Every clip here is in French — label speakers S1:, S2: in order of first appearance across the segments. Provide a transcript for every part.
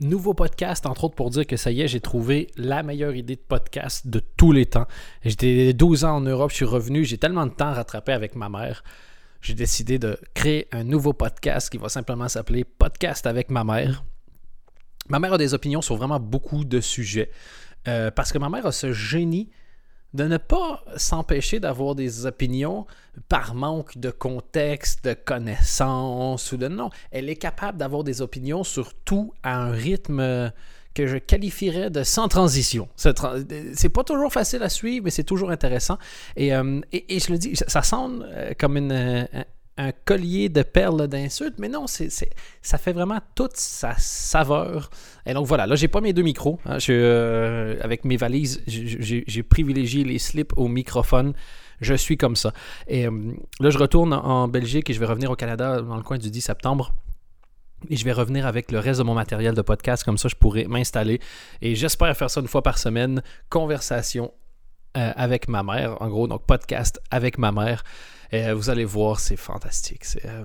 S1: Nouveau podcast, entre autres pour dire que ça y est, j'ai trouvé la meilleure idée de podcast de tous les temps. J'étais 12 ans en Europe, je suis revenu, j'ai tellement de temps rattrapé avec ma mère. J'ai décidé de créer un nouveau podcast qui va simplement s'appeler Podcast avec ma mère. Ma mère a des opinions sur vraiment beaucoup de sujets. Euh, parce que ma mère a ce génie de ne pas s'empêcher d'avoir des opinions par manque de contexte, de connaissances ou de non. Elle est capable d'avoir des opinions sur tout à un rythme que je qualifierais de sans transition. C'est pas toujours facile à suivre, mais c'est toujours intéressant. Et, euh, et, je le dis, ça sonne euh, comme une, un collier de perles d'insultes, mais non, ça fait vraiment toute sa saveur. Et donc voilà, là, j'ai pas mes deux micros. Hein. Euh, avec mes valises, j'ai, privilégié les slips au microphone. Je suis comme ça. Et euh, là, je retourne en Belgique et je vais revenir au Canada dans le coin du 10 septembre. Et je vais revenir avec le reste de mon matériel de podcast, comme ça je pourrai m'installer. Et j'espère faire ça une fois par semaine. Conversation euh, avec ma mère, en gros, donc podcast avec ma mère. Et vous allez voir, c'est fantastique. C'est euh,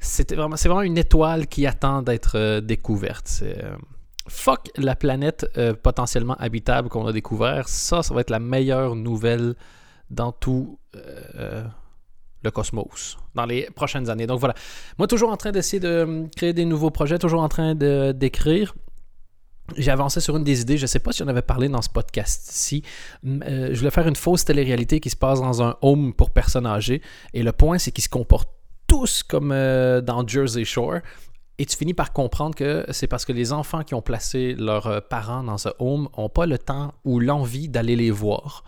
S1: c'est vraiment, une étoile qui attend d'être euh, découverte. Euh, fuck la planète potentiellement habitable qu'on a découvert. Ça, ça va être la meilleure nouvelle dans tout le cosmos dans les prochaines années. Donc voilà. Moi, toujours en train d'essayer de créer des nouveaux projets, toujours en train d'écrire j'ai avancé sur une des idées, je ne sais pas si on avait parlé dans ce podcast-ci. Euh, je voulais faire une fausse télé-réalité qui se passe dans un home pour personnes âgées. Et le point, c'est qu'ils se comportent tous comme euh, dans Jersey Shore. Et tu finis par comprendre que c'est parce que les enfants qui ont placé leurs euh, parents dans ce home n'ont pas le temps ou l'envie d'aller les voir.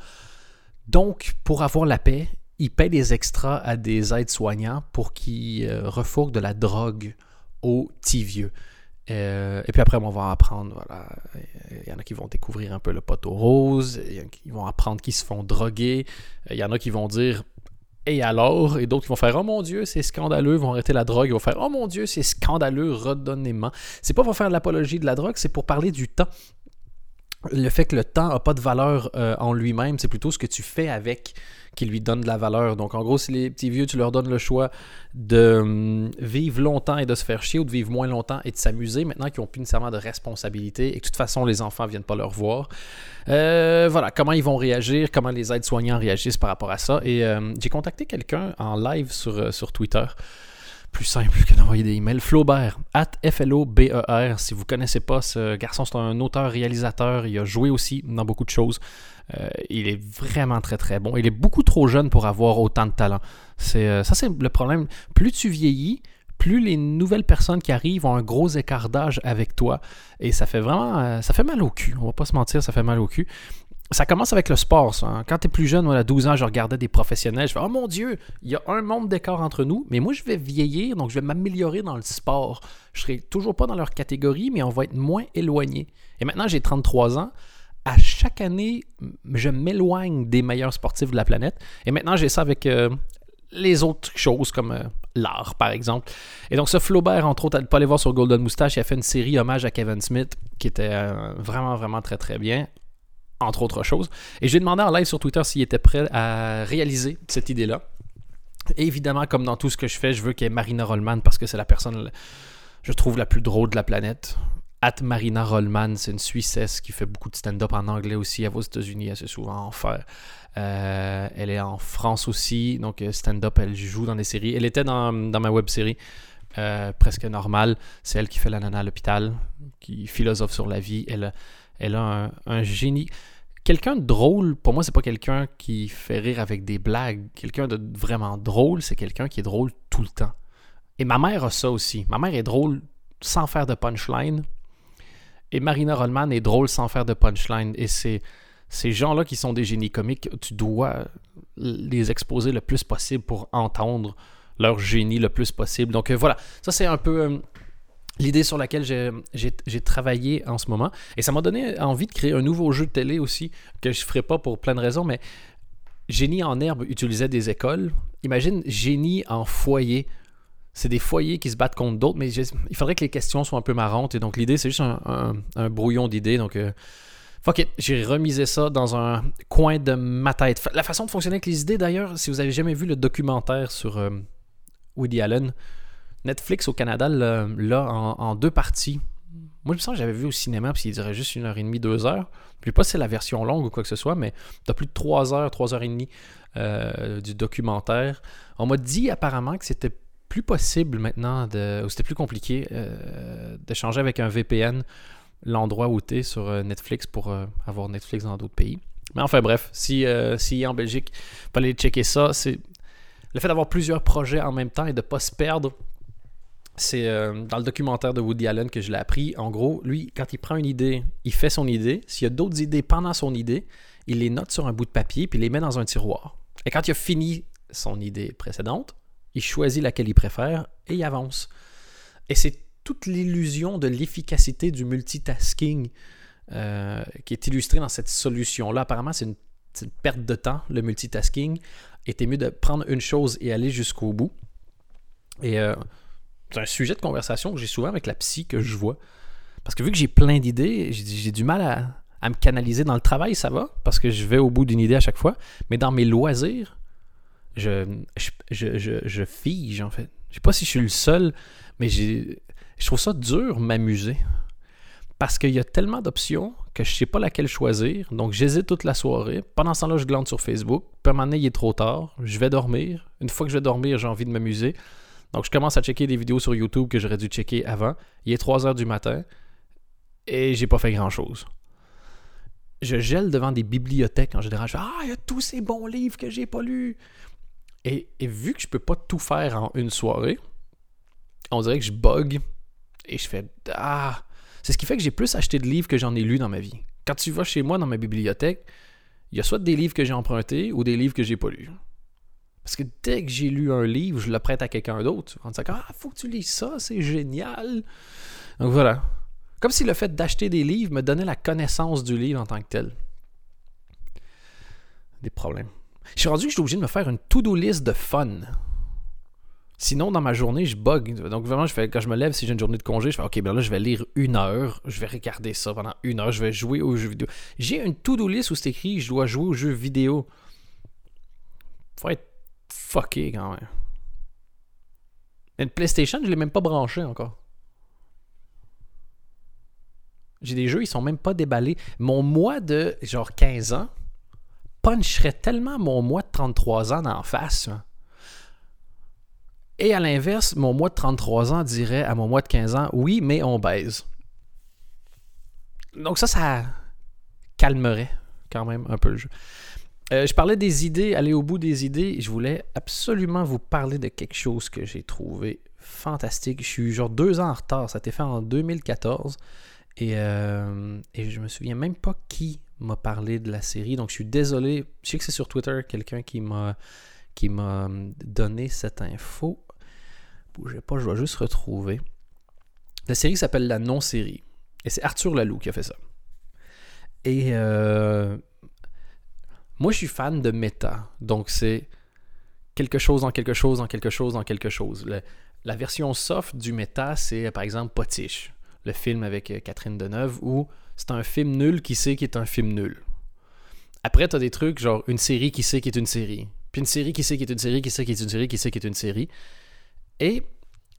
S1: Donc, pour avoir la paix, ils paient des extras à des aides-soignants pour qu'ils refourquent de la drogue aux petits vieux. Euh, et puis après, on va apprendre, voilà, il y en a qui vont découvrir un peu le poteau rose, il y en a qui vont apprendre qu'ils se font droguer, il y en a qui vont dire et alors? Et d'autres qui vont faire Oh mon Dieu, c'est scandaleux, ils vont arrêter la drogue, ils vont faire Oh mon Dieu, c'est scandaleux, redonnez-moi. C'est pas pour faire l'apologie de la drogue, c'est pour parler du temps. Le fait que le temps n'a pas de valeur euh, en lui-même, c'est plutôt ce que tu fais avec qui lui donne de la valeur. Donc, en gros, si les petits vieux, tu leur donnes le choix de hum, vivre longtemps et de se faire chier ou de vivre moins longtemps et de s'amuser, maintenant qu'ils n'ont plus nécessairement de responsabilité et que de toute façon, les enfants ne viennent pas leur voir. Euh, voilà, comment ils vont réagir, comment les aides-soignants réagissent par rapport à ça. Et euh, j'ai contacté quelqu'un en live sur, euh, sur Twitter plus simple que d'envoyer des emails. Flaubert, at F-L-O-B-E-R. Si vous ne connaissez pas ce garçon, c'est un auteur-réalisateur. Il a joué aussi dans beaucoup de choses. Euh, il est vraiment très très bon. Il est beaucoup trop jeune pour avoir autant de talent. C'est, euh, ça, c'est le problème. Plus tu vieillis, plus les nouvelles personnes qui arrivent ont un gros écart d'âge avec toi. Et ça fait vraiment. Euh, ça fait mal au cul. On va pas se mentir, ça fait mal au cul ça commence avec le sport. Hein. Quand tu es plus jeune, moi, à 12 ans, je regardais des professionnels. Je fais Oh mon Dieu, il y a un monde d'écart entre nous, mais moi, je vais vieillir, donc je vais m'améliorer dans le sport. Je serai toujours pas dans leur catégorie, mais on va être moins éloigné. Et maintenant, j'ai 33 ans. À chaque année, je m'éloigne des meilleurs sportifs de la planète. Et maintenant, j'ai ça avec euh, les autres choses comme euh, l'art, par exemple. Et donc, ce Flaubert, entre autres, à ne pas aller voir sur Golden Moustache, il a fait une série hommage à Kevin Smith qui était euh, vraiment, vraiment très, très bien entre autres choses. Et j'ai demandé en live sur Twitter s'il était prêt à réaliser cette idée-là. évidemment, comme dans tout ce que je fais, je veux qu'il y ait Marina Rollman parce que c'est la personne, je trouve, la plus drôle de la planète. At Marina Rollman, c'est une Suissesse qui fait beaucoup de stand-up en anglais aussi. Elle va aux États-Unis elle souvent en faire. Euh, elle est en France aussi, donc euh, stand-up, elle joue dans des séries. Elle était dans, ma web série. Euh, presque normale. C'est elle qui fait la nana à l'hôpital, qui philosophe sur la vie. Elle, elle a un, génie. Quelqu'un de drôle, pour moi, c'est pas quelqu'un qui fait rire avec des blagues. Quelqu'un de vraiment drôle, c'est quelqu'un qui est drôle tout le temps. Et ma mère a ça aussi. Ma mère est drôle sans faire de punchline. Et Marina Rollman est drôle sans faire de punchline. Et c'est ces gens-là qui sont des génies comiques, tu dois les exposer le plus possible pour entendre leur génie le plus possible. Donc euh, voilà, ça c'est un peu euh, l'idée sur laquelle j'ai travaillé en ce moment. Et ça m'a donné envie de créer un nouveau jeu de télé aussi, que je ne ferai pas pour plein de raisons, mais Génie en herbe utilisait des écoles. Imagine Génie en foyer. C'est des foyers qui se battent contre d'autres, mais il faudrait que les questions soient un peu marrantes. Et donc l'idée, c'est juste un, brouillon d'idées. Donc, euh, fuck it, j'ai remisé ça dans un coin de ma tête. La façon de fonctionner avec les idées, d'ailleurs, si vous avez jamais vu le documentaire sur euh, Woody Allen, Netflix au Canada l'a en, deux parties. Moi, je me sens que j'avais vu au cinéma, puis il dirait juste une heure et demie, deux heures. Je sais pas si c'est la version longue ou quoi que ce soit, mais tu as plus de trois heures, trois heures et demie euh, du documentaire. On m'a dit apparemment que c'était plus possible maintenant, de, ou c'était plus compliqué euh, de changer avec un VPN l'endroit où tu es sur euh, Netflix pour avoir Netflix dans d'autres pays. Mais enfin bref, si, si en Belgique, aller checker ça. C'est le fait d'avoir plusieurs projets en même temps et de ne pas se perdre c'est euh, dans le documentaire de Woody Allen que je l'ai appris. En gros, lui, quand il prend une idée, il fait son idée. S'il y a d'autres idées pendant son idée, il les note sur un bout de papier puis il les met dans un tiroir. Et quand il a fini son idée précédente, il choisit laquelle il préfère et il avance. Et c'est toute l'illusion de l'efficacité du multitasking euh, qui est illustrée dans cette solution-là. Apparemment, c'est une, perte de temps, le multitasking. Et c'est mieux de prendre une chose et aller jusqu'au bout. Et euh, un sujet de conversation que j'ai souvent avec la psy que je vois. Parce que vu que j'ai plein d'idées, j'ai du mal à, me canaliser dans le travail, ça va, parce que je vais au bout d'une idée à chaque fois. Mais dans mes loisirs, je, je, fige, en fait. Je sais pas si je suis le seul, mais je trouve ça dur m'amuser. Parce qu'il y a tellement d'options que je sais pas laquelle choisir. Donc j'hésite toute la soirée. Pendant ce temps-là, je glande sur Facebook. Puis à un il est trop tard. Je vais dormir. Une fois que je vais dormir, j'ai envie de m'amuser. Donc, je commence à checker des vidéos sur YouTube que j'aurais dû checker avant. Il est 3 heures du matin et j'ai pas fait grand chose. Je gèle devant des bibliothèques en général. Je fais Ah, il y a tous ces bons livres que j'ai pas lus. Et, vu que je peux pas tout faire en une soirée, on dirait que je bug et je fais Ah. C'est ce qui fait que j'ai plus acheté de livres que j'en ai lus dans ma vie. Quand tu vas chez moi dans ma bibliothèque, il y a soit des livres que j'ai empruntés ou des livres que j'ai pas lus. Parce que dès que j'ai lu un livre, je le prête à quelqu'un d'autre. On dit Ah, faut que tu lises ça, c'est génial. Donc voilà. Comme si le fait d'acheter des livres me donnait la connaissance du livre en tant que tel. Des problèmes. Je suis rendu que je suis obligé de me faire une to-do list de fun. Sinon, dans ma journée, je bug. Donc, vraiment, je fais, quand je me lève, si j'ai une journée de congé, je fais OK, ben là, je vais lire une heure. Je vais regarder ça pendant une heure. Je vais jouer aux jeux vidéo. J'ai une to-do list où c'est écrit je dois jouer aux jeux vidéo. Faut être fucké quand même. Mais le PlayStation, je l'ai même pas branché encore. J'ai des jeux, ils sont même pas déballés. Mon mois de genre 15 ans puncherait tellement mon mois de 33 ans en face. Et à l'inverse, mon mois de 33 ans dirait à mon mois de 15 ans, oui, mais on baise. Donc ça, ça calmerait quand même un peu le jeu. Euh, je parlais des idées, aller au bout des idées. Je voulais absolument vous parler de quelque chose que j'ai trouvé fantastique. Je suis genre deux ans en retard. Ça a été fait en 2014. Et, euh, et je me souviens même pas qui m'a parlé de la série. Donc je suis désolé. Je sais que c'est sur Twitter quelqu'un qui m'a qui m'a donné cette info. Bougez pas, je dois juste retrouver. La série s'appelle La Non-série. Et c'est Arthur Lalou qui a fait ça. Et euh, moi, je suis fan de méta. Donc, c'est quelque chose en quelque chose en quelque chose en quelque chose. la version soft du méta, c'est par exemple Potiche, le film avec euh, Catherine Deneuve, où c'est un film nul qui sait qu'il est un film nul. Après, tu as des trucs genre une série qui sait qu'il est une série. Puis une série qui sait qu'il est une série, qui sait qu'il est une série, qui sait qu'il est une série. Et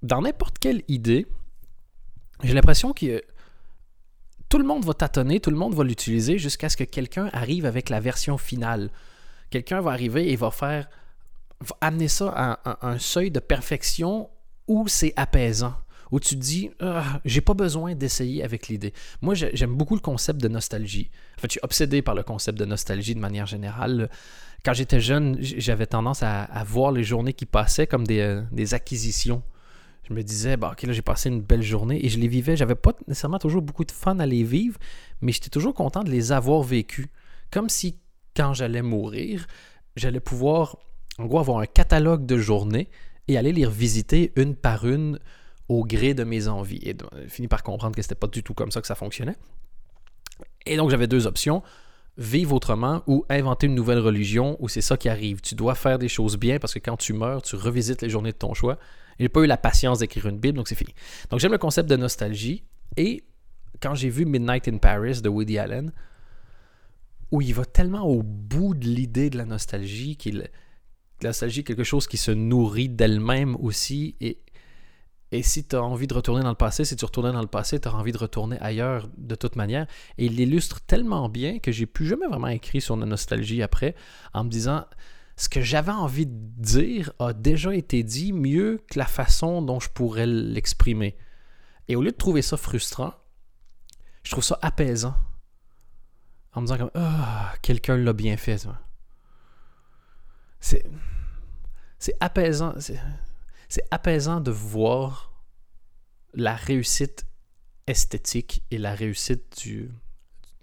S1: dans n'importe quelle idée, j'ai l'impression que tout le monde va tâtonner, tout le monde va l'utiliser jusqu'à ce que quelqu'un arrive avec la version finale. Quelqu'un va arriver et va faire amener ça à un, seuil de perfection où c'est apaisant, où tu te dis ah, j'ai pas besoin d'essayer avec l'idée. Moi j'aime beaucoup le concept de nostalgie. En fait, je suis obsédé par le concept de nostalgie de manière générale. Quand j'étais jeune, j'avais tendance à, voir les journées qui passaient comme des, euh, des acquisitions je me disais, bah, ok, là, j'ai passé une belle journée et je les vivais. J'avais pas nécessairement toujours beaucoup de fun à les vivre, mais j'étais toujours content de les avoir vécus. Comme si, quand j'allais mourir, j'allais pouvoir, en gros, avoir un catalogue de journées et aller les revisiter une par une au gré de mes envies. Et fini par comprendre que c'était pas du tout comme ça que ça fonctionnait. Et donc, j'avais deux options vivre autrement ou inventer une nouvelle religion où c'est ça qui arrive. Tu dois faire des choses bien parce que quand tu meurs, tu revisites les journées de ton choix j'ai pas eu la patience d'écrire une Bible, donc c'est fini. Donc j'aime le concept de nostalgie. Et quand j'ai vu Midnight in Paris de Woody Allen, où il va tellement au bout de l'idée de la nostalgie, qu'il la nostalgie est quelque chose qui se nourrit d'elle-même aussi. Et, Et si tu as envie de retourner dans le passé, si tu retournais dans le passé, tu as envie de retourner ailleurs de toute manière. Et il l'illustre tellement bien que j'ai plus jamais vraiment écrit sur la nostalgie après, en me disant ce que j'avais envie de dire a déjà été dit mieux que la façon dont je pourrais l'exprimer. Et au lieu de trouver ça frustrant, je trouve ça apaisant. En me disant comme Ah, quelqu'un l'a bien fait. C'est. C'est apaisant. C'est apaisant de voir la réussite esthétique et la réussite du,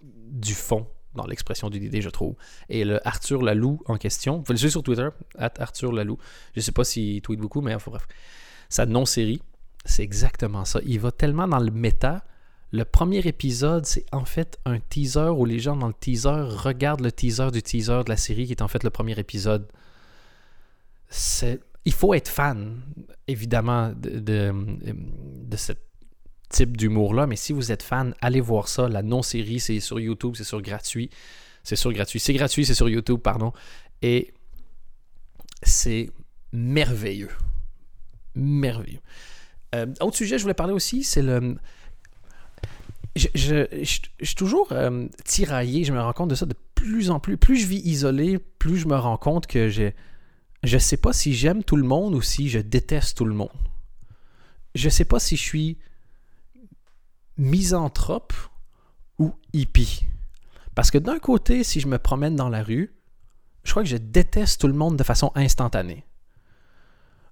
S1: du fond dans l'expression d'une idée, je trouve. Et le Arthur Lalou en question, vous le suivre sur Twitter, Arthur Lalou. Je ne sais pas s'il tweet beaucoup, mais enfin bref. Sa non-série, c'est exactement ça. Il va tellement dans le méta. Le premier épisode, c'est en fait un teaser où les gens dans le teaser regardent le teaser du teaser de la série qui est en fait le premier épisode. C'est il faut être fan, évidemment, de, ce type d'humour-là, mais si vous êtes fan, allez voir ça. La non-série, c'est sur YouTube, c'est sur gratuit. C'est sur gratuit. C'est gratuit, c'est sur YouTube, pardon. Et c'est merveilleux. Merveilleux. Euh, autre sujet, je voulais parler aussi, c'est le. Je, je, suis toujours euh, tiraillé, je me rends compte de ça de plus en plus. Plus je vis isolé, plus je me rends compte que j'ai je sais pas si j'aime tout le monde ou si je déteste tout le monde. Je sais pas si je suis misanthrope ou hippie. Parce que d'un côté, si je me promène dans la rue, je crois que je déteste tout le monde de façon instantanée.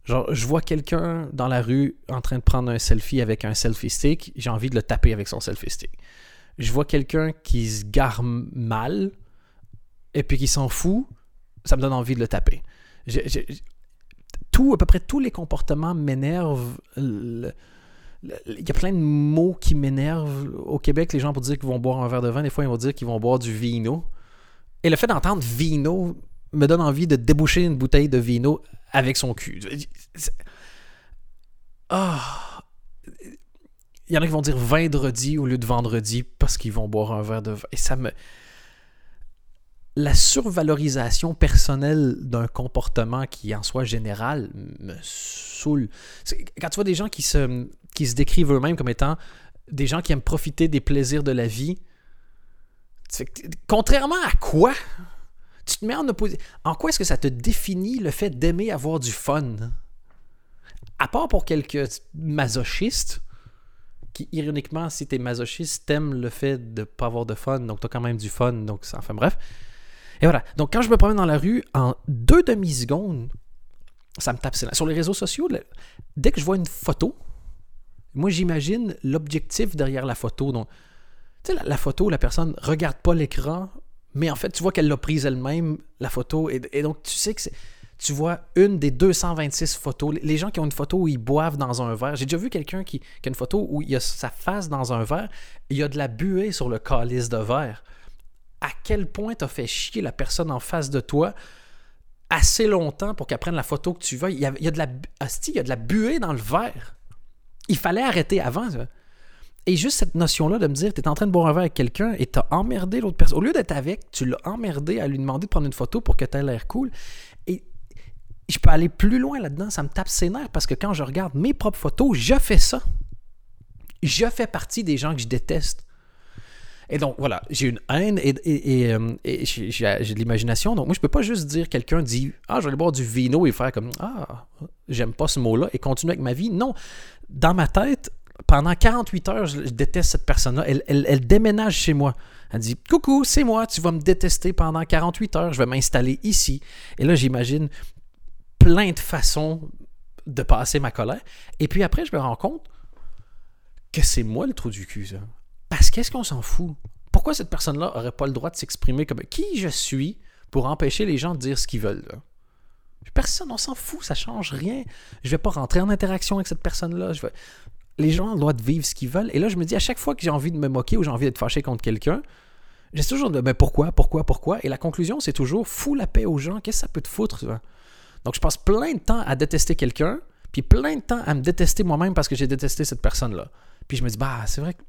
S1: Genre, je vois quelqu'un dans la rue en train de prendre un selfie avec un selfie stick, j'ai envie de le taper avec son selfie stick. Je vois quelqu'un qui se gare mal et puis qui s'en fout, ça me donne envie de le taper tout, à peu près tous les comportements m'énervent. Il y a plein de mots qui m'énervent. Au Québec, les gens pour dire qu'ils vont boire un verre de vin, des fois ils vont dire qu'ils vont boire du vino. Et le fait d'entendre vino me donne envie de déboucher une bouteille de vino avec son cul. Ah! Il y en a qui vont dire vendredi au lieu de vendredi parce qu'ils vont boire un verre de vin. Et ça me la survalorisation personnelle d'un comportement qui en soit général me saoule. Quand tu vois des gens qui se, qui se décrivent eux-mêmes comme étant des gens qui aiment profiter des plaisirs de la vie, contrairement à quoi tu te mets en opposition. En quoi est-ce que ça te définit le fait d'aimer avoir du fun? À part pour quelques masochistes, qui ironiquement, si t'es masochiste, t'aimes le fait de pas avoir de fun, donc t'as quand même du fun, donc enfin bref. Et voilà. Donc, quand je me promène dans la rue, en deux demi-secondes, ça me tape. Sur les réseaux sociaux, dès que je vois une photo, moi, j'imagine l'objectif derrière la photo. Donc, tu sais, la, photo, la personne regarde pas l'écran, mais en fait, tu vois qu'elle l'a prise elle-même, la photo. Et, donc, tu sais que tu vois une des 226 photos. Les gens qui ont une photo où ils boivent dans un verre. J'ai déjà vu quelqu'un qui, a une photo où il a sa face dans un verre, il y a de la buée sur le calice de verre à quel point t'as fait chier la personne en face de toi assez longtemps pour qu'elle prenne la photo que tu veux. Il y a, de la, il y a de la buée dans le verre. Il fallait arrêter avant. Et juste cette notion-là de me dire, tu es en train de boire un verre avec quelqu'un et tu as emmerdé l'autre personne. Au lieu d'être avec, tu l'as emmerdé à lui demander de prendre une photo pour que tu aies l'air cool. Et je peux aller plus loin là-dedans, ça me tape ses nerfs parce que quand je regarde mes propres photos, je fais ça. Je fais partie des gens que je déteste. Et donc, voilà, j'ai une haine et, et, euh, j'ai de l'imagination. Donc, moi, je peux pas juste dire, quelqu'un dit, ah, je vais aller boire du vino et faire comme, ah, j'aime pas ce mot-là et continuer avec ma vie. Non. Dans ma tête, pendant 48 heures, je, déteste cette personne-là. Elle, elle, déménage chez moi. Elle dit Coucou, c'est moi, tu vas me détester pendant 48 heures, je vais m'installer ici. Et là, j'imagine plein de façons de passer ma colère. Et puis après, je me rends compte que c'est moi le trou du cul, ça. Parce qu'est-ce qu'on s'en fout? Pourquoi cette personne-là n'aurait pas le droit de s'exprimer comme qui je suis pour empêcher les gens de dire ce qu'ils veulent? Personne, on s'en fout, ça change rien. Je vais pas rentrer en interaction avec cette personne-là. Les gens ont le droit de vivre ce qu'ils veulent. Et là, je me dis, à chaque fois que j'ai envie de me moquer ou j'ai envie d'être fâché contre quelqu'un, j'ai toujours de, mais pourquoi, pourquoi, pourquoi? Et la conclusion, c'est toujours, fous la paix aux gens, qu'est-ce que ça peut te foutre? Donc, je passe plein de temps à détester quelqu'un, puis plein de temps à me détester moi-même parce que j'ai détesté cette personne-là. Puis je me dis, bah, c'est vrai que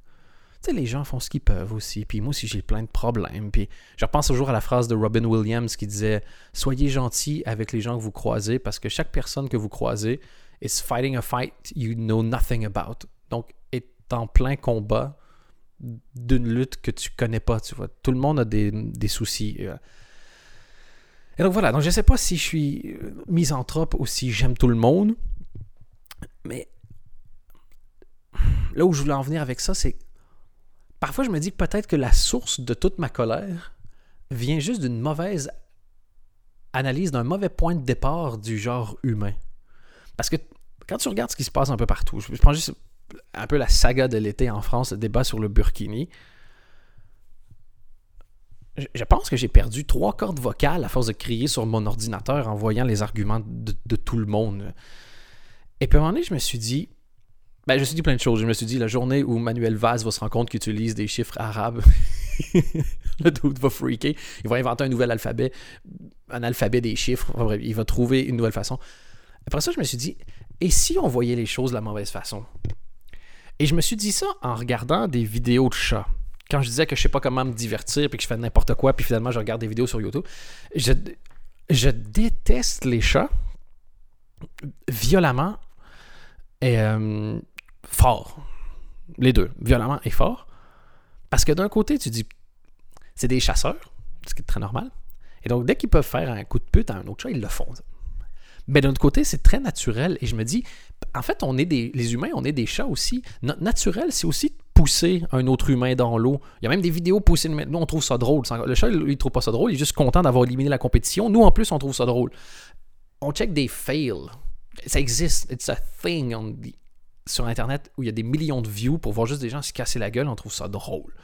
S1: tu sais, les gens font ce qu'ils peuvent aussi. Puis moi aussi, j'ai plein de problèmes. Puis je repense toujours à la phrase de Robin Williams qui disait Soyez gentil avec les gens que vous croisez parce que chaque personne que vous croisez is fighting a fight you know nothing about. Donc, est en plein combat d'une lutte que tu connais pas. Tout le monde a des, des soucis. euh. Et donc voilà, donc je sais pas si je suis euh, misanthrope ou si j'aime tout le monde, mais là où je voulais en venir avec ça, c'est parfois je me dis que peut-être que la source de toute ma colère vient juste d'une mauvaise analyse, d'un mauvais point de départ du genre humain. Parce que quand tu regardes ce qui se passe un peu partout, je prends juste un peu la saga de l'été en France, le débat sur le burkini. Je, pense que j'ai perdu trois cordes vocales à force de crier sur mon ordinateur en voyant les arguments de, de tout le monde. Et puis à un moment donné, je me suis dit, ben, je me suis dit plein de choses. Je me suis dit, la journée où Manuel Vaz va se rendre compte qu'il utilise des chiffres arabes, le dude va freaker. Il va inventer un nouvel alphabet, un alphabet des chiffres. Il va trouver une nouvelle façon. Après ça, je me suis dit, et si on voyait les choses de la mauvaise façon? Et je me suis dit ça en regardant des vidéos de chats. Quand je disais que je sais pas comment me divertir, puis que je fais n'importe quoi, puis finalement je regarde des vidéos sur YouTube. Je, je déteste les chats violemment et euh, fort. Les deux, violemment et fort. Parce que d'un côté, tu dis, c'est des chasseurs, ce qui est très normal. Et donc, dès qu'ils peuvent faire un coup de pute à un autre chat, ils le font. Mais d'un autre côté, c'est très naturel. Et je me dis, en fait, on est des, les humains, on est des chats aussi. Notre naturel, c'est aussi de pousser un autre humain dans l'eau. Il y a même des vidéos pousser. Nous, on trouve ça drôle. Le chat, il, il trouve pas ça drôle. Il est juste content d'avoir éliminé la compétition. Nous, en plus, on trouve ça drôle. On check des fails. Ça existe. It's a thing on the- sur Internet où il y a des millions de views pour voir juste des gens se casser la gueule. On trouve ça drôle.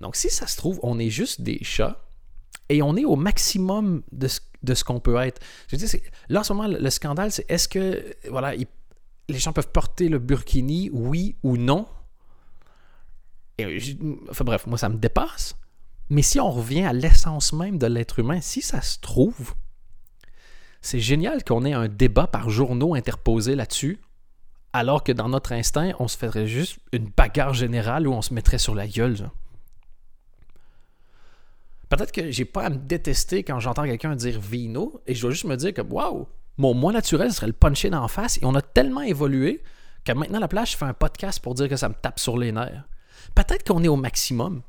S1: Donc, si ça se trouve, on est juste des chats et on est au maximum de ce, de ce qu'on peut être. Je c'est- là, en ce moment, le, le scandale, c'est est-ce que voilà, les gens peuvent porter le burkini, oui ou non? Et, je- enfin, bref, moi, ça me dépasse. Mais si on revient à l'essence même de l'être humain, si ça se trouve, c'est génial qu'on ait un débat par journaux interposé là-dessus, alors que dans notre instinct, on se ferait juste une bagarre générale où on se mettrait sur la gueule. Peut-être que j'ai pas à me détester quand j'entends quelqu'un dire vino et je dois juste me dire que waouh, mon moi naturel serait le puncher d'en face et on a tellement évolué que maintenant la place je fais un podcast pour dire que ça me tape sur les nerfs. Peut-être qu'on est au maximum.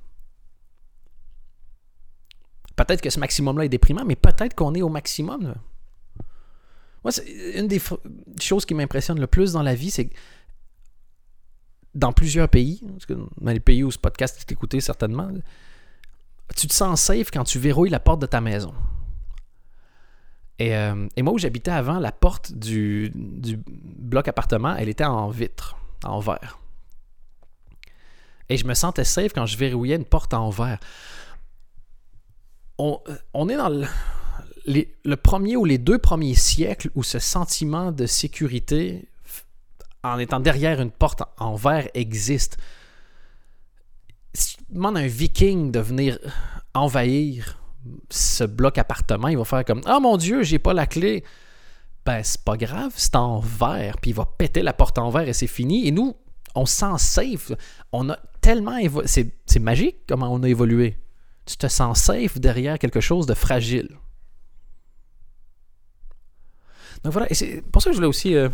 S1: Peut-être que ce maximum-là est déprimant, mais peut-être qu'on est au maximum. Moi, une des choses qui m'impressionne le plus dans la vie, c'est que dans plusieurs pays, dans les pays où ce podcast est écouté certainement, tu te sens safe quand tu verrouilles la porte de ta maison. Et, euh, et moi, où j'habitais avant, la porte du, du bloc appartement, elle était en vitre, en verre. Et je me sentais safe quand je verrouillais une porte en verre. On, on est dans le, le premier ou les deux premiers siècles où ce sentiment de sécurité, en étant derrière une porte en, verre, existe. Si tu demandes à un viking de venir envahir ce bloc appartement, il va faire comme Ah mon Dieu, j'ai pas la clé. Ben, c'est pas grave, c'est en verre, puis il va péter la porte en verre et c'est fini. Et nous, on se sent safe. On a tellement c'est magique comment on a évolué. Tu te sens safe derrière quelque chose de fragile. Donc voilà, et c'est pour ça que je voulais aussi euh,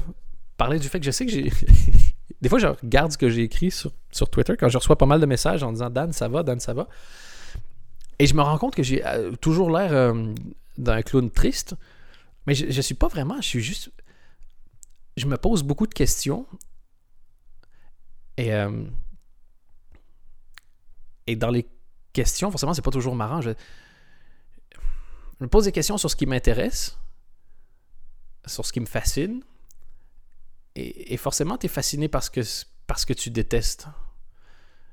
S1: parler du fait que je sais que j'ai. Des fois, je regarde ce que j'ai écrit sur, sur Twitter quand je reçois pas mal de messages en disant Dan, ça va, Dan, ça va. Et je me rends compte que j'ai euh, toujours l'air euh, d'un clown triste, mais je, je suis pas vraiment, je suis juste. Je me pose beaucoup de questions. Et, et dans les questions, forcément, c'est pas toujours marrant. Je me pose des questions sur ce qui m'intéresse, sur ce qui me fascine. Et, forcément, tu es fasciné parce que, parce que tu détestes.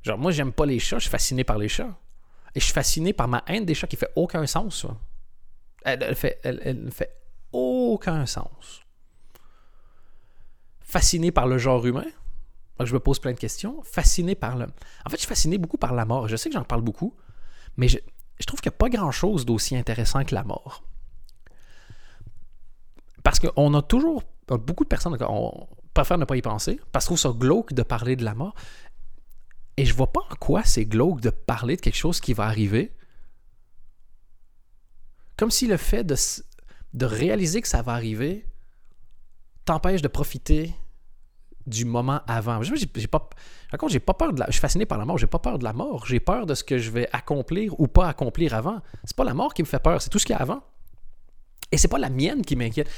S1: Genre, moi, j'aime pas les chats, je suis fasciné par les chats. Et je suis fasciné par ma haine des chats qui fait aucun sens. Elle, elle fait, elle, fait aucun sens. Fasciné par le genre humain. Je me pose plein de questions. Fasciné par le. En fait, je suis fasciné beaucoup par la mort. Je sais que j'en parle beaucoup, mais je, je trouve qu'il n'y a pas grand-chose d'aussi intéressant que la mort. Parce qu'on a toujours. Beaucoup de personnes on préfère ne pas y penser, parce qu'on trouve ça glauque de parler de la mort. Et je vois pas en quoi c'est glauque de parler de quelque chose qui va arriver. Comme si le fait de, de réaliser que ça va arriver t'empêche de profiter du moment avant. J'ai, j'ai pas, j'ai pas peur de la, je suis fasciné par la mort, j'ai pas peur de la mort, j'ai peur de ce que je vais accomplir ou pas accomplir avant. C'est pas la mort qui me fait peur, c'est tout ce qu'il y a avant. Et c'est pas la mienne qui m'inquiète.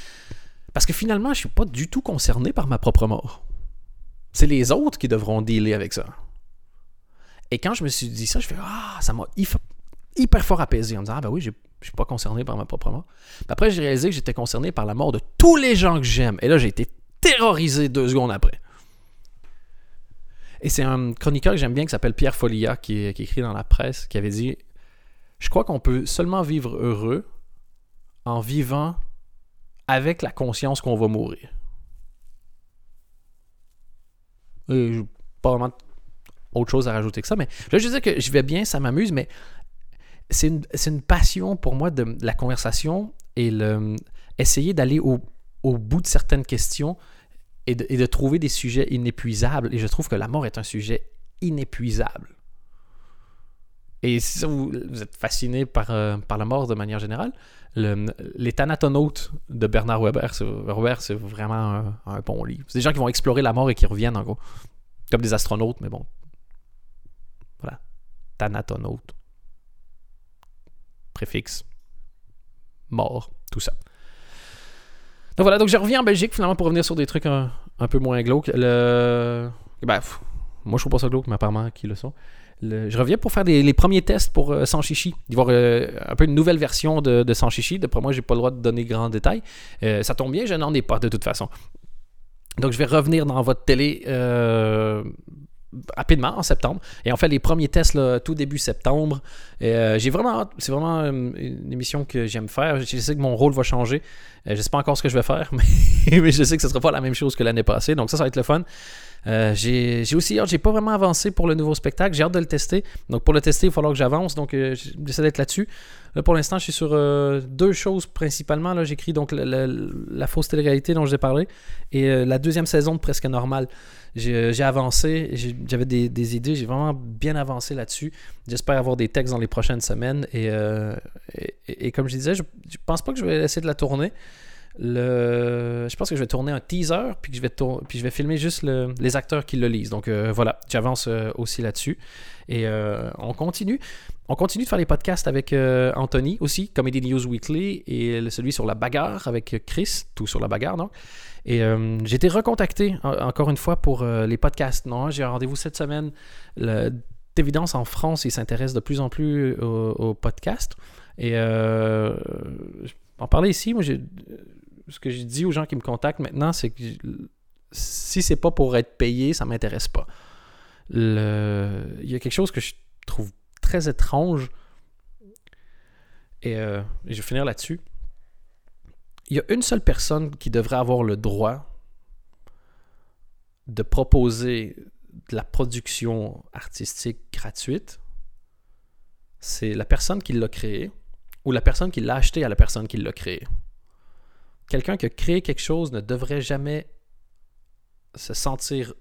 S1: Parce que finalement, je suis pas du tout concerné par ma propre mort. C'est les autres qui devront dealer avec ça. Et quand je me suis dit ça, je fais Ah, ça m'a hyper fort apaisé en me disant Ah, ben oui, je suis pas concerné par ma propre mort. après, j'ai réalisé que j'étais concerné par la mort de tous les gens que j'aime. Et là, j'ai été terrorisé deux secondes après. Et c'est un chroniqueur que j'aime bien qui s'appelle Pierre Folia qui, qui écrit dans la presse qui avait dit Je crois qu'on peut seulement vivre heureux en vivant avec la conscience qu'on va mourir. Et pas vraiment autre chose à rajouter que ça, mais je veux dire que je vais bien, ça m'amuse, mais c'est une, passion pour moi de, la conversation et le, essayer d'aller au, bout de certaines questions et de, trouver des sujets inépuisables. Et je trouve que la mort est un sujet inépuisable. Et si vous, êtes fasciné par, euh, par la mort de manière générale, les Thanatonautes de Bernard Weber, c'est vraiment un, bon livre. C'est des gens qui vont explorer la mort et qui reviennent, en gros. Comme des astronautes, mais bon. Voilà. Thanatonautes. Préfixe. Mort. Tout ça. Donc voilà, donc je reviens en Belgique finalement pour revenir sur des trucs un, peu moins glauques. Le... Ben, moi je trouve pas ça glauque, mais apparemment qui le sont je reviens pour faire les premiers tests pour euh, Sans Chichi. Il euh, un peu une nouvelle version de, de Sans Chichi. D'après moi, j'ai pas le droit de donner grands détails. Euh, ça tombe bien, je n'en ai pas de toute façon. Donc, je vais revenir dans votre télé rapidement en septembre. Et on fait les premiers tests tout début septembre. j'ai vraiment C'est vraiment une émission que j'aime faire. Je sais que mon rôle va changer. je sais pas encore ce que je vais faire, mais, mais je sais que ce sera pas la même chose que l'année passée. Donc ça, ça va être le fun. Euh, j'ai aussi hâte, j'ai pas vraiment avancé pour le nouveau spectacle, j'ai hâte de le tester. Donc pour le tester, il va falloir que j'avance, donc euh, j'essaie d'être là-dessus. Là pour l'instant, je suis sur euh, deux choses principalement. Là, j'écris donc la, fausse télé-réalité dont je vous ai parlé et la deuxième saison de Presque Normal. J'ai avancé, j'avais des, idées, j'ai vraiment bien avancé là-dessus. J'espère avoir des textes dans les prochaines semaines et, et, comme je disais, je, je pense pas que je vais essayer de la tourner. Le... Je pense que je vais tourner un teaser, puis, que je, vais puis je vais filmer juste les acteurs qui le lisent. Donc euh, voilà, j'avance euh, aussi là-dessus. Et euh, on continue. On continue de faire les podcasts avec Anthony aussi, Comedy News Weekly, et celui sur la bagarre avec Chris, tout sur la bagarre, non? Et j'ai été recontacté encore une fois pour les podcasts. Non, j'ai un rendez-vous cette semaine. D'évidence, en France, ils s'intéressent de plus en plus aux, podcasts. Et en parler ici, moi, j'ai ce que je dis aux gens qui me contactent maintenant, c'est que si c'est pas pour être payé, ça m'intéresse pas. Il y a quelque chose que je trouve très étrange. Et, euh, je vais finir là-dessus. Il y a une seule personne qui devrait avoir le droit de proposer de la production artistique gratuite. C'est la personne qui l'a créé ou la personne qui l'a acheté à la personne qui l'a créé quelqu'un qui a créé quelque chose ne devrait jamais se sentir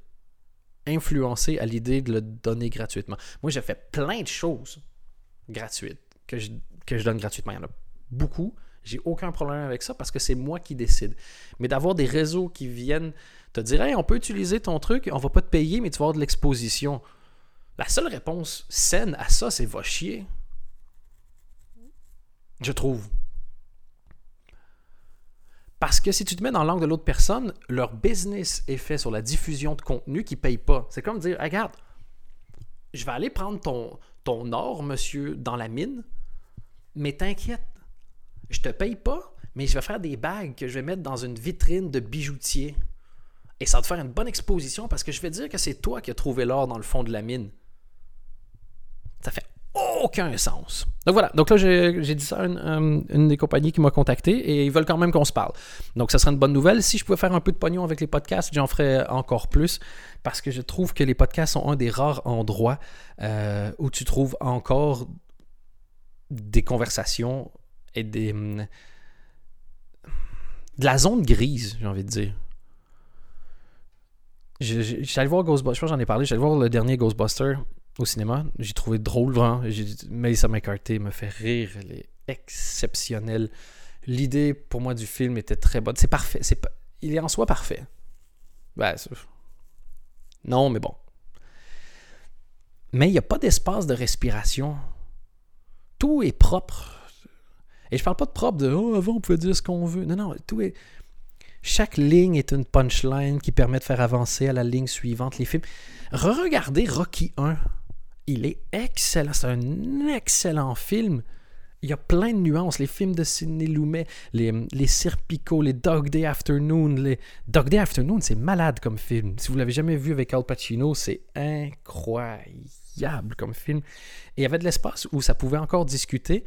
S1: influencé à l'idée de le donner gratuitement. Moi, j'ai fait plein de choses gratuites que je, donne gratuitement. Il y en a beaucoup. J'ai aucun problème avec ça parce que c'est moi qui décide. Mais d'avoir des réseaux qui viennent te dire Hey, on peut utiliser ton truc, on va pas te payer, mais tu vas avoir de l'exposition. La seule réponse saine à ça, c'est va chier. Je trouve. Parce que si tu te mets dans l'angle de l'autre personne, leur business est fait sur la diffusion de contenu qui ne paye pas. C'est comme dire, regarde, je vais aller prendre ton, ton or, monsieur, dans la mine, mais t'inquiète, je te paye pas, mais je vais faire des bagues que je vais mettre dans une vitrine de bijoutier. Et ça va te faire une bonne exposition parce que je vais dire que c'est toi qui as trouvé l'or dans le fond de la mine. Ça fait aucun sens. Donc voilà, donc là j'ai dit ça à une, des compagnies qui m'a contacté et ils veulent quand même qu'on se parle. Donc ça serait une bonne nouvelle. Si je pouvais faire un peu de pognon avec les podcasts, j'en ferais encore plus parce que je trouve que les podcasts sont un des rares endroits euh, où tu trouves encore des conversations et des... Hum, de la zone grise, j'ai envie de dire. J'allais voir Ghostbusters, je pense j'en ai parlé, j'allais voir le dernier Ghostbuster au cinéma. J'ai trouvé drôle, vraiment. Melissa McCarthy me fait rire. Elle est exceptionnelle. L'idée, pour moi, du film était très bonne. C'est parfait. Il est en soi parfait. Ben, non, mais bon. Mais il n'y a pas d'espace de respiration. Tout est propre. Et je parle pas de propre de oh, avant on pouvait dire ce qu'on veut. Non, non, tout est. Chaque ligne est une punchline qui permet de faire avancer à la ligne suivante les films. Re-regardez Rocky 1. Il est excellent. C'est un excellent film. Il y a plein de nuances. Les films de Sidney Lumet, les, les Serpico, les Dog Day Afternoon. Les... Dog Day Afternoon, c'est malade comme film. Si vous l'avez jamais vu avec Al Pacino, c'est incroyable comme film. Et il y avait de l'espace où ça pouvait encore discuter.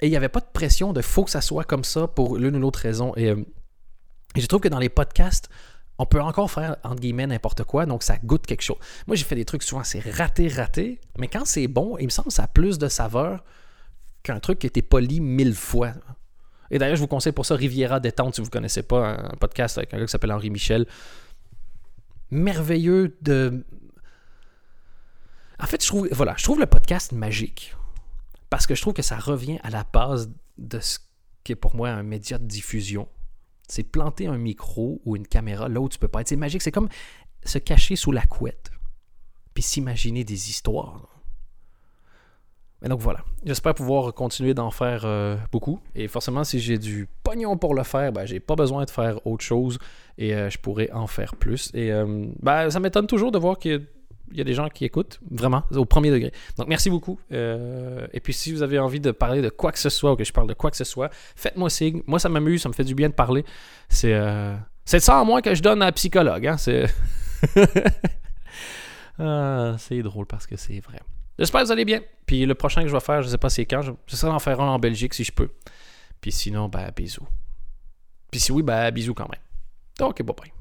S1: Et il n'y avait pas de pression de faut que ça soit comme ça pour l'une ou l'autre raison. Et, euh, et je trouve que dans les podcasts, on peut encore faire, entre guillemets, n'importe quoi, donc ça goûte quelque chose. Moi, j'ai fait des trucs souvent, c'est raté, raté, mais quand c'est bon, il me semble que ça a plus de saveur qu'un truc qui était poli mille fois. Et d'ailleurs, je vous conseille pour ça Riviera Détente, si vous ne connaissez pas, un podcast avec un gars qui s'appelle Henri Michel. Merveilleux de... En fait, je trouve, voilà, je trouve le podcast magique. Parce que je trouve que ça revient à la base de ce qui est pour moi un média de diffusion c'est planter un micro ou une caméra là où tu peux pas être. C'est magique. C'est comme se cacher sous la couette. Puis s'imaginer des histoires. Mais donc voilà. J'espère pouvoir continuer d'en faire euh, beaucoup. Et forcément, si j'ai du pognon pour le faire, ben, j'ai pas besoin de faire autre chose. Et euh, je pourrais en faire plus. Et euh, ben, ça m'étonne toujours de voir que il y a des gens qui écoutent, vraiment, au premier degré. Donc, merci beaucoup. Euh, et puis, si vous avez envie de parler de quoi que ce soit ou que je parle de quoi que ce soit, faites-moi signe. Moi, ça m'amuse, ça me fait du bien de parler. C'est euh, ça en moi que je donne à un psychologue. Hein? C'est ah, c'est drôle parce que c'est vrai. J'espère que vous allez bien. Puis, le prochain que je vais faire, je ne sais pas c'est quand, je, j'essaierai d'en faire un en Belgique si je peux. Puis sinon, ben, bisous. Puis si oui, ben, bisous quand même. Ok, bye bye.